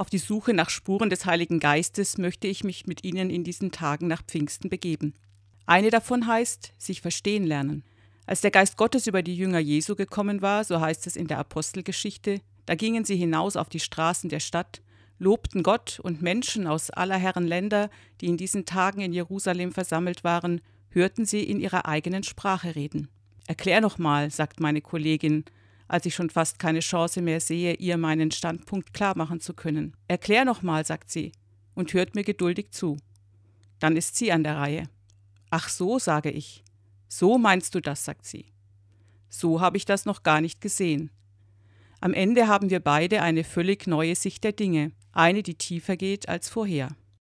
Auf die Suche nach Spuren des Heiligen Geistes möchte ich mich mit Ihnen in diesen Tagen nach Pfingsten begeben. Eine davon heißt, sich verstehen lernen. Als der Geist Gottes über die Jünger Jesu gekommen war, so heißt es in der Apostelgeschichte, da gingen sie hinaus auf die Straßen der Stadt, lobten Gott und Menschen aus aller Herren Länder, die in diesen Tagen in Jerusalem versammelt waren, hörten sie in ihrer eigenen Sprache reden. Erklär noch mal, sagt meine Kollegin, als ich schon fast keine Chance mehr sehe, ihr meinen Standpunkt klar machen zu können. Erklär noch mal, sagt sie und hört mir geduldig zu. Dann ist sie an der Reihe. Ach so, sage ich. So meinst du das, sagt sie. So habe ich das noch gar nicht gesehen. Am Ende haben wir beide eine völlig neue Sicht der Dinge, eine, die tiefer geht als vorher.